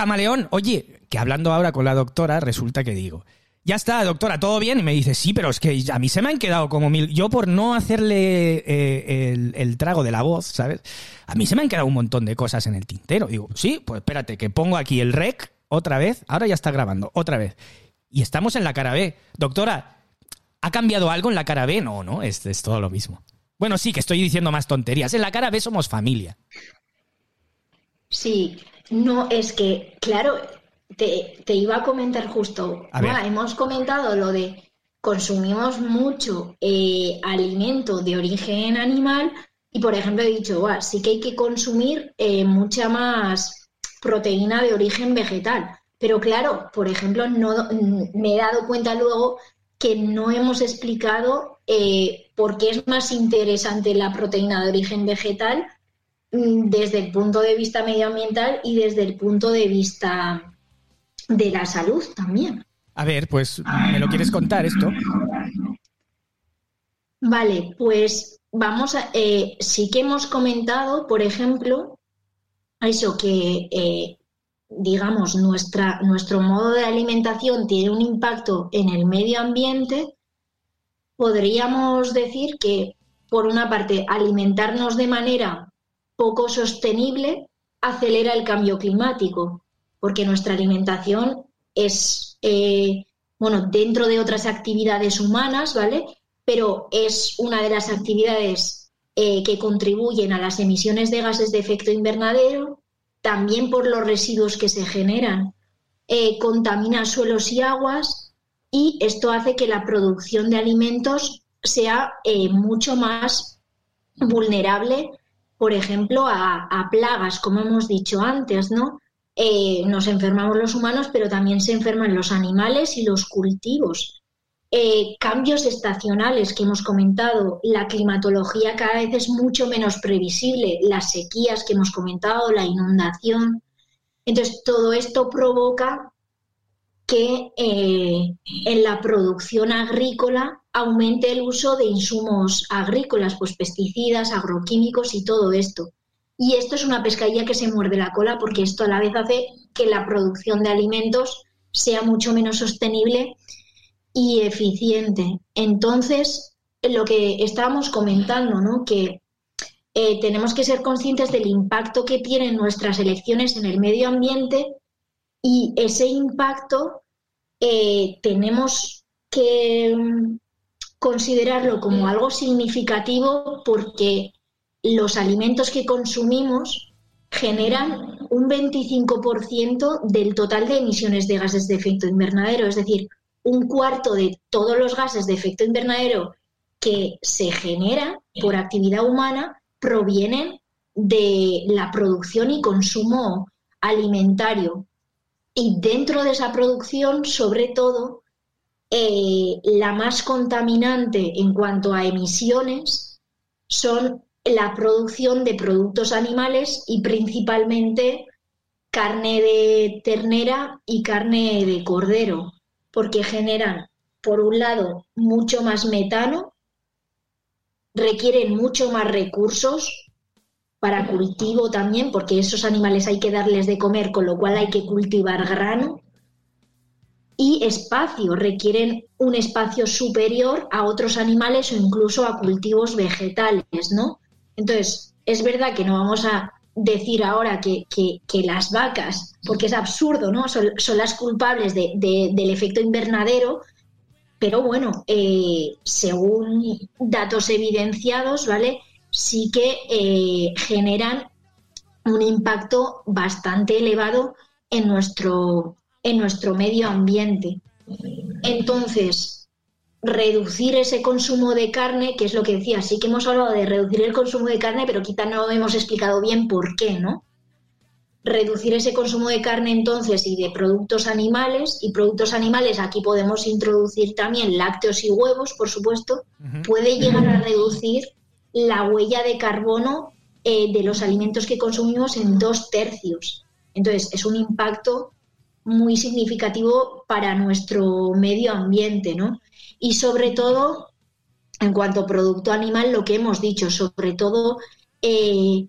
Camaleón, oye, que hablando ahora con la doctora, resulta que digo, ya está, doctora, todo bien. Y me dice, sí, pero es que a mí se me han quedado como mil. Yo, por no hacerle eh, el, trago de la voz, ¿sabes? A mí se me han quedado un montón de cosas en el tintero. Digo, sí, pues espérate, que pongo aquí el rec otra vez. Ahora ya está grabando, otra vez. Y estamos en la cara B. Doctora, ¿ha cambiado algo en la cara B? No, no, es, es todo lo mismo. Bueno, sí, que estoy diciendo más tonterías. En la cara B somos familia. Sí, no, es que, claro, te, iba a comentar justo, hemos comentado lo de consumimos mucho eh, alimento de origen animal y, por ejemplo, he dicho, sí que hay que consumir eh, mucha más proteína de origen vegetal. Pero claro, por ejemplo, no, me he dado cuenta luego que no hemos explicado eh, por qué es más interesante la proteína de origen vegetal desde el punto de vista medioambiental y desde el punto de vista de la salud también. A ver, pues, ¿me lo quieres contar esto? Vale, pues vamos a. Eh, sí que hemos comentado, por ejemplo, eso que, eh, digamos, nuestra, nuestro modo de alimentación tiene un impacto en el medio ambiente. Podríamos decir que, por una parte, alimentarnos de manera poco sostenible acelera el cambio climático porque nuestra alimentación es, eh, bueno, dentro de otras actividades humanas, ¿vale? Pero es una de las actividades eh, que contribuyen a las emisiones de gases de efecto invernadero, también por los residuos que se generan, eh, contamina suelos y aguas y esto hace que la producción de alimentos sea mucho más vulnerable, por ejemplo, a, plagas, como hemos dicho antes, ¿no? Eh, nos enfermamos los humanos, pero también se enferman los animales y los cultivos. Eh, cambios estacionales que hemos comentado, la climatología cada vez es mucho menos previsible, las sequías que hemos comentado, la inundación. Entonces, todo esto provoca que eh, en la producción agrícola aumente el uso de insumos agrícolas, pues pesticidas, agroquímicos y todo esto. Y esto es una pescadilla que se muerde la cola porque esto a la vez hace que la producción de alimentos sea mucho menos sostenible y eficiente. Entonces, lo que estábamos comentando, ¿no? Que eh, tenemos que ser conscientes del impacto que tienen nuestras elecciones en el medio ambiente y ese impacto eh, tenemos que mm, considerarlo como algo significativo porque los alimentos que consumimos generan un 25% del total de emisiones de gases de efecto invernadero, es decir, un cuarto de todos los gases de efecto invernadero que se generan por actividad humana provienen de la producción y consumo alimentario. Y dentro de esa producción, sobre todo, eh, la más contaminante en cuanto a emisiones son la producción de productos animales y principalmente carne de ternera y carne de cordero, porque generan, por un lado, mucho más metano, requieren mucho más recursos para cultivo también, porque esos animales hay que darles de comer, con lo cual hay que cultivar grano, y espacio, requieren un espacio superior a otros animales o incluso a cultivos vegetales, ¿no? Entonces, es verdad que no vamos a decir ahora que, las vacas, porque es absurdo, ¿no? Son, las culpables del efecto invernadero, pero bueno, eh, según datos evidenciados, ¿vale? Sí que eh, generan un impacto bastante elevado en nuestro, en nuestro medio ambiente. Entonces, reducir ese consumo de carne, que es lo que decía, sí que hemos hablado de reducir el consumo de carne, pero quizá no hemos explicado bien por qué, ¿no? Reducir ese consumo de carne entonces y de productos animales, y productos animales aquí podemos introducir también lácteos y huevos, por supuesto, puede llegar a reducir la huella de carbono eh, de los alimentos que consumimos en dos tercios. Entonces, es un impacto muy significativo para nuestro medio ambiente, ¿no? Y sobre todo, en cuanto a producto animal, lo que hemos dicho, sobre todo eh,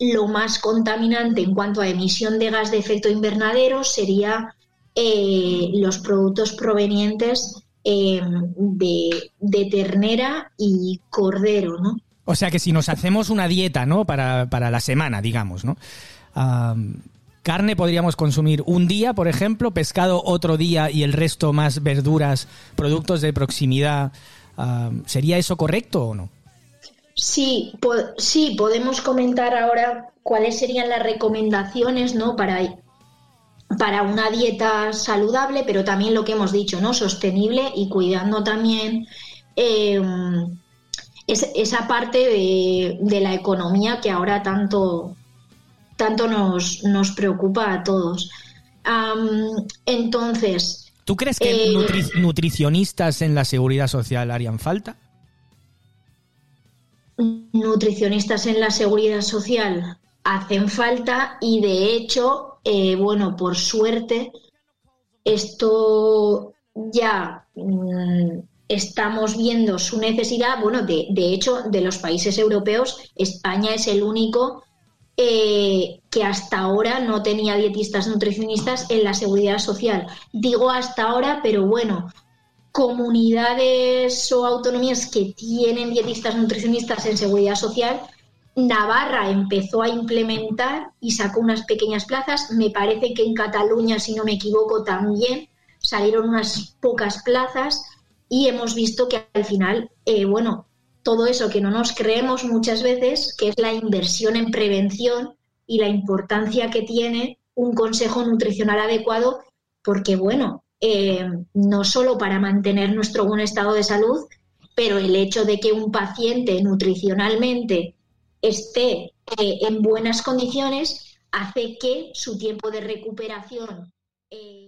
lo más contaminante en cuanto a emisión de gas de efecto invernadero sería eh, los productos provenientes eh, de, ternera y cordero, ¿no? O sea que si nos hacemos una dieta, ¿no? Para, para la semana, digamos, ¿no? carne podríamos consumir un día, por ejemplo, pescado otro día y el resto más verduras, productos de proximidad. ¿Sería eso correcto o no? Sí, sí, podemos comentar ahora cuáles serían las recomendaciones ¿no? para, para una dieta saludable, pero también lo que hemos dicho, ¿no? Sostenible y cuidando también em, esa parte de, la economía que ahora tanto, tanto nos, nos preocupa a todos. entonces. ¿Tú crees que eh, nutricionistas en la seguridad social harían falta? nutricionistas en la seguridad social hacen falta y de hecho, eh, bueno, por suerte, esto ya mm, estamos viendo su necesidad. Bueno, de, de, hecho, de los países europeos, España es el único eh, que hasta ahora no tenía dietistas nutricionistas en la seguridad social. Digo hasta ahora, pero bueno, comunidades o autonomías que tienen dietistas nutricionistas en seguridad social, Navarra empezó a implementar y sacó unas pequeñas plazas. Me parece que en Cataluña, si no me equivoco, también salieron unas pocas plazas y hemos visto que al final, eh, bueno, todo eso que no nos creemos muchas veces, que es la inversión en prevención y la importancia que tiene un consejo nutricional adecuado, porque bueno, eh, no solo para mantener nuestro buen estado de salud, pero el hecho de que un paciente nutricionalmente esté eh, en buenas condiciones hace que su tiempo de recuperación. Eh,